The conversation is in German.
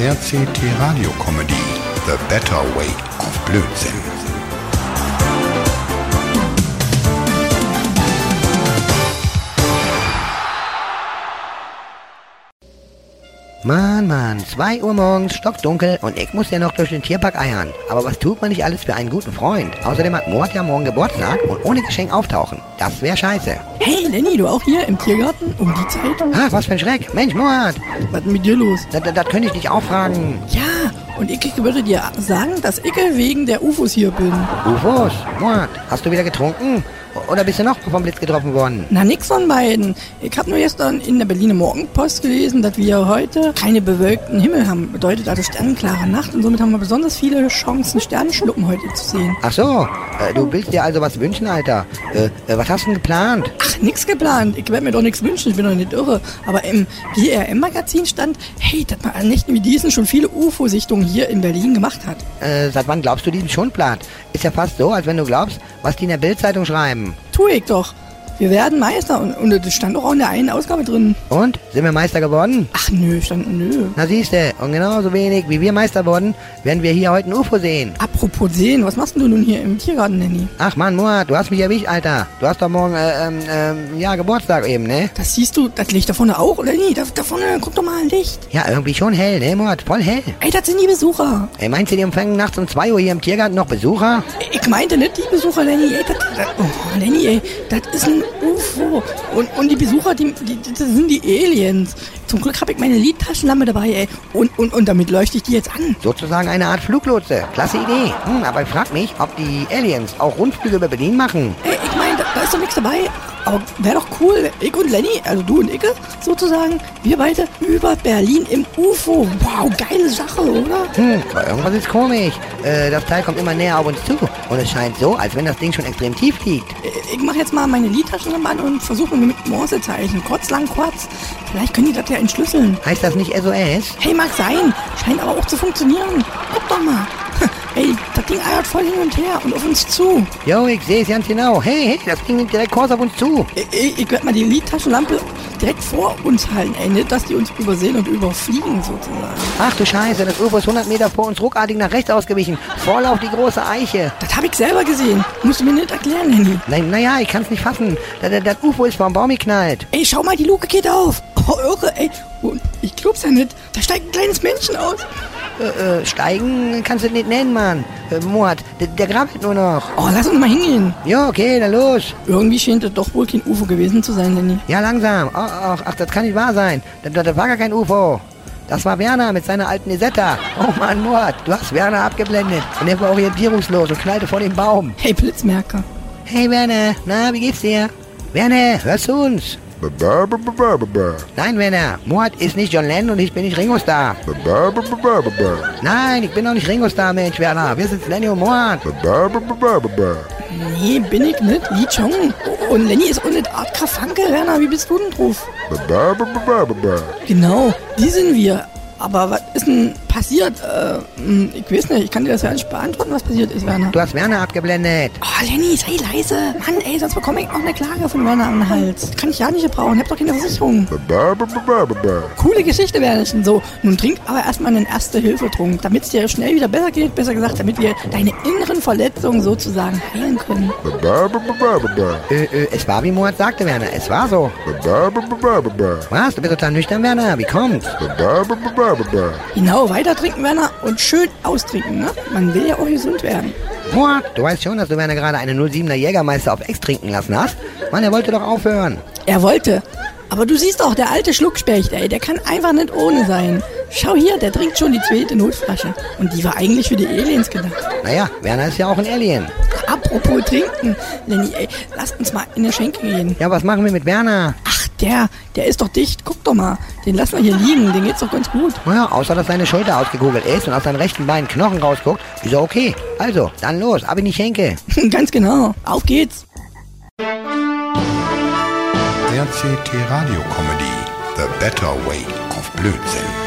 RCT Radio Comedy The Better Way of Blödsinn. Mann, Mann, 2 Uhr morgens, stockdunkel und ich muss ja noch durch den Tierpark eiern. Aber was tut man nicht alles für einen guten Freund? Außerdem hat Mord ja morgen Geburtstag und ohne Geschenk auftauchen. Das wäre scheiße. Hey Lenny, du auch hier im Tiergarten um die Zeit? Ah, was für ein Schreck. Mensch, Mord, Was ist mit dir los? das, das, das könnte ich dich auch fragen. Ja, und ich würde dir sagen, dass ich wegen der UFOs hier bin. UFOs, Mord, hast du wieder getrunken? Oder bist du noch vom Blitz getroffen worden? Na, nix von beiden. Ich habe nur gestern in der Berliner Morgenpost gelesen, dass wir heute keine bewölkten Himmel haben. Bedeutet also sternenklare Nacht und somit haben wir besonders viele Chancen, Sternenschnuppen heute zu sehen. Ach so, äh, du willst dir also was wünschen, Alter. Äh, äh, was hast du denn geplant? Ach, nix geplant. Ich werde mir doch nichts wünschen, ich bin doch nicht irre. Aber im GRM-Magazin stand, hey, dass man an Nächten wie diesen schon viele UFO-Sichtungen hier in Berlin gemacht hat. Seit wann glaubst du diesem Schundblatt? Ist ja fast so, als wenn du glaubst, was die in der Bildzeitung schreiben. Tue ich doch. Wir werden Meister und, und das stand auch in der einen Ausgabe drin. Und? Sind wir Meister geworden? Ach nö, stand nö. Na siehste, und genauso wenig wie wir Meister wurden, werden wir hier heute ein UFO sehen. Apropos sehen, was machst du nun hier im Tiergarten, Nanny? Ach Mann, Murat, du hast mich erwischt, Alter. Du hast doch morgen, äh, ähm, ähm, ja, Geburtstag eben, ne? Das siehst du, das Licht da vorne auch, oder nie? Da, da vorne, guck doch mal ein Licht. Ja, irgendwie schon hell, ne, Murat? Voll hell. Ey, das sind die Besucher. Ey, meinst du, die empfangen nachts um 2 Uhr hier im Tiergarten noch Besucher? Ich meinte nicht die Besucher, Lenny. Ey, das, das, oh, Lenny, ey, das ist ein UFO. Und, und die Besucher, die, die, das sind die Aliens. Zum Glück habe ich meine Lidtaschenlampe dabei, ey. Und, und, und damit leuchte ich die jetzt an. Sozusagen eine Art Fluglotse. Klasse Idee. Hm, aber ich frag mich, ob die Aliens auch Rundflüge über Berlin machen. Ey, da, ist doch nichts dabei. Aber wäre doch cool, ich und Lenny, also du und ich sozusagen, wir beide über Berlin im UFO. Wow, geile Sache, oder? Hm, irgendwas ist komisch. Äh, das Teil kommt immer näher auf uns zu. Und es scheint so, als wenn das Ding schon extrem tief liegt. Ich mache jetzt mal meine Lidtaschenlampe an und versuche mit Morsezeichen. Kurz, lang, kurz. Vielleicht können die das ja entschlüsseln. Heißt das nicht SOS? Hey, mag sein. Scheint aber auch zu funktionieren. Guck doch mal. Ey, das Ding eiert voll hin und her und auf uns zu. Jo, ich sehe es ganz genau. Hey, hey, das Ding nimmt direkt Kurs auf uns zu. Ich, ich, werde mal die Lidtaschenlampe direkt vor uns halten. Ey, nicht, dass die uns übersehen und überfliegen sozusagen. Ach du Scheiße, das UFO ist 100 Meter vor uns ruckartig nach rechts ausgewichen. Voll auf die große Eiche. Das habe ich selber gesehen. Musst du mir nicht erklären, Henny. Nein, naja, ich kann es nicht fassen. Das, das, das UFO ist vom Baum geknallt. Ey, schau mal, die Luke geht auf. Oh, irre, ey. Ich glaub's ja nicht. Da steigt ein kleines Männchen aus. Äh, äh, steigen kannst du nicht nennen, Mann. Äh, Mord, der, der grabbelt nur noch. Oh, lass uns mal hingehen. Jo, okay, dann los. Irgendwie scheint das doch wohl kein UFO gewesen zu sein, Lenny. Ja, langsam. Ach, ach, ach, das kann nicht wahr sein. Das, das war gar kein UFO. Das war Werner mit seiner alten Isetta. Oh Mann, Mord, du hast Werner abgeblendet. Und er war orientierungslos und knallte vor dem Baum. Hey, Blitzmerker. Hey Werner, na, wie geht's dir? Werner, hörst du uns? Nein, Werner, Mord ist nicht John Lennon und ich bin nicht Ringo Starr. Nein, ich bin doch nicht Ringo Starr, Mensch, Werner. Wir sind Lenny und Mord. Nee, bin ich nicht. Lee Chong. Und Lenny ist auch nicht Art Krafanke, Werner. Wie bist du denn drauf? Genau, die sind wir. Aber was ist denn passiert? Äh, ich weiß nicht, ich kann dir das ja nicht beantworten, was passiert ist, Werner. Du hast Werner abgeblendet. Oh, Lenny, sei leise. Mann, ey, sonst bekomme ich auch eine Klage von Werner am Hals. Kann ich ja nicht gebrauchen, ich hab doch keine Versicherung. Coole Geschichte, Wernerchen. So, nun trink aber erstmal einen Erste-Hilfe-Trunk, damit es dir schnell wieder besser geht, besser gesagt, damit wir deine inneren Verletzungen sozusagen heilen können. Äh, äh, es war wie Mord sagte, Werner. Es war so. Was? Du bist total nüchtern, Werner. Wie kommt's? Genau, weiter trinken, Werner, und schön austrinken, ne? Man will ja auch gesund werden. Mord, du weißt schon, dass du Werner gerade einen 07er Jägermeister auf Ex trinken lassen hast? Mann, er wollte doch aufhören. Er wollte. Aber du siehst doch, der alte Schluckspecht, ey, der kann einfach nicht ohne sein. Schau hier, der trinkt schon die zweite Notflasche. Und die war eigentlich für die Aliens gedacht. Naja, Werner ist ja auch ein Alien. Apropos trinken, Lenny, ey, lass uns mal in der Schenke gehen. Ja, was machen wir mit Werner? Ach, der, der ist doch dicht. Guck doch mal. Den lassen wir hier liegen. Den geht's doch ganz gut. Naja, außer dass seine Schulter ausgekugelt ist und aus seinem rechten Bein Knochen rausguckt, ist er okay. Also, dann los, ab in die Schenke. ganz genau. Auf geht's. RCT Radio Comedy The Better Way of Blödsinn.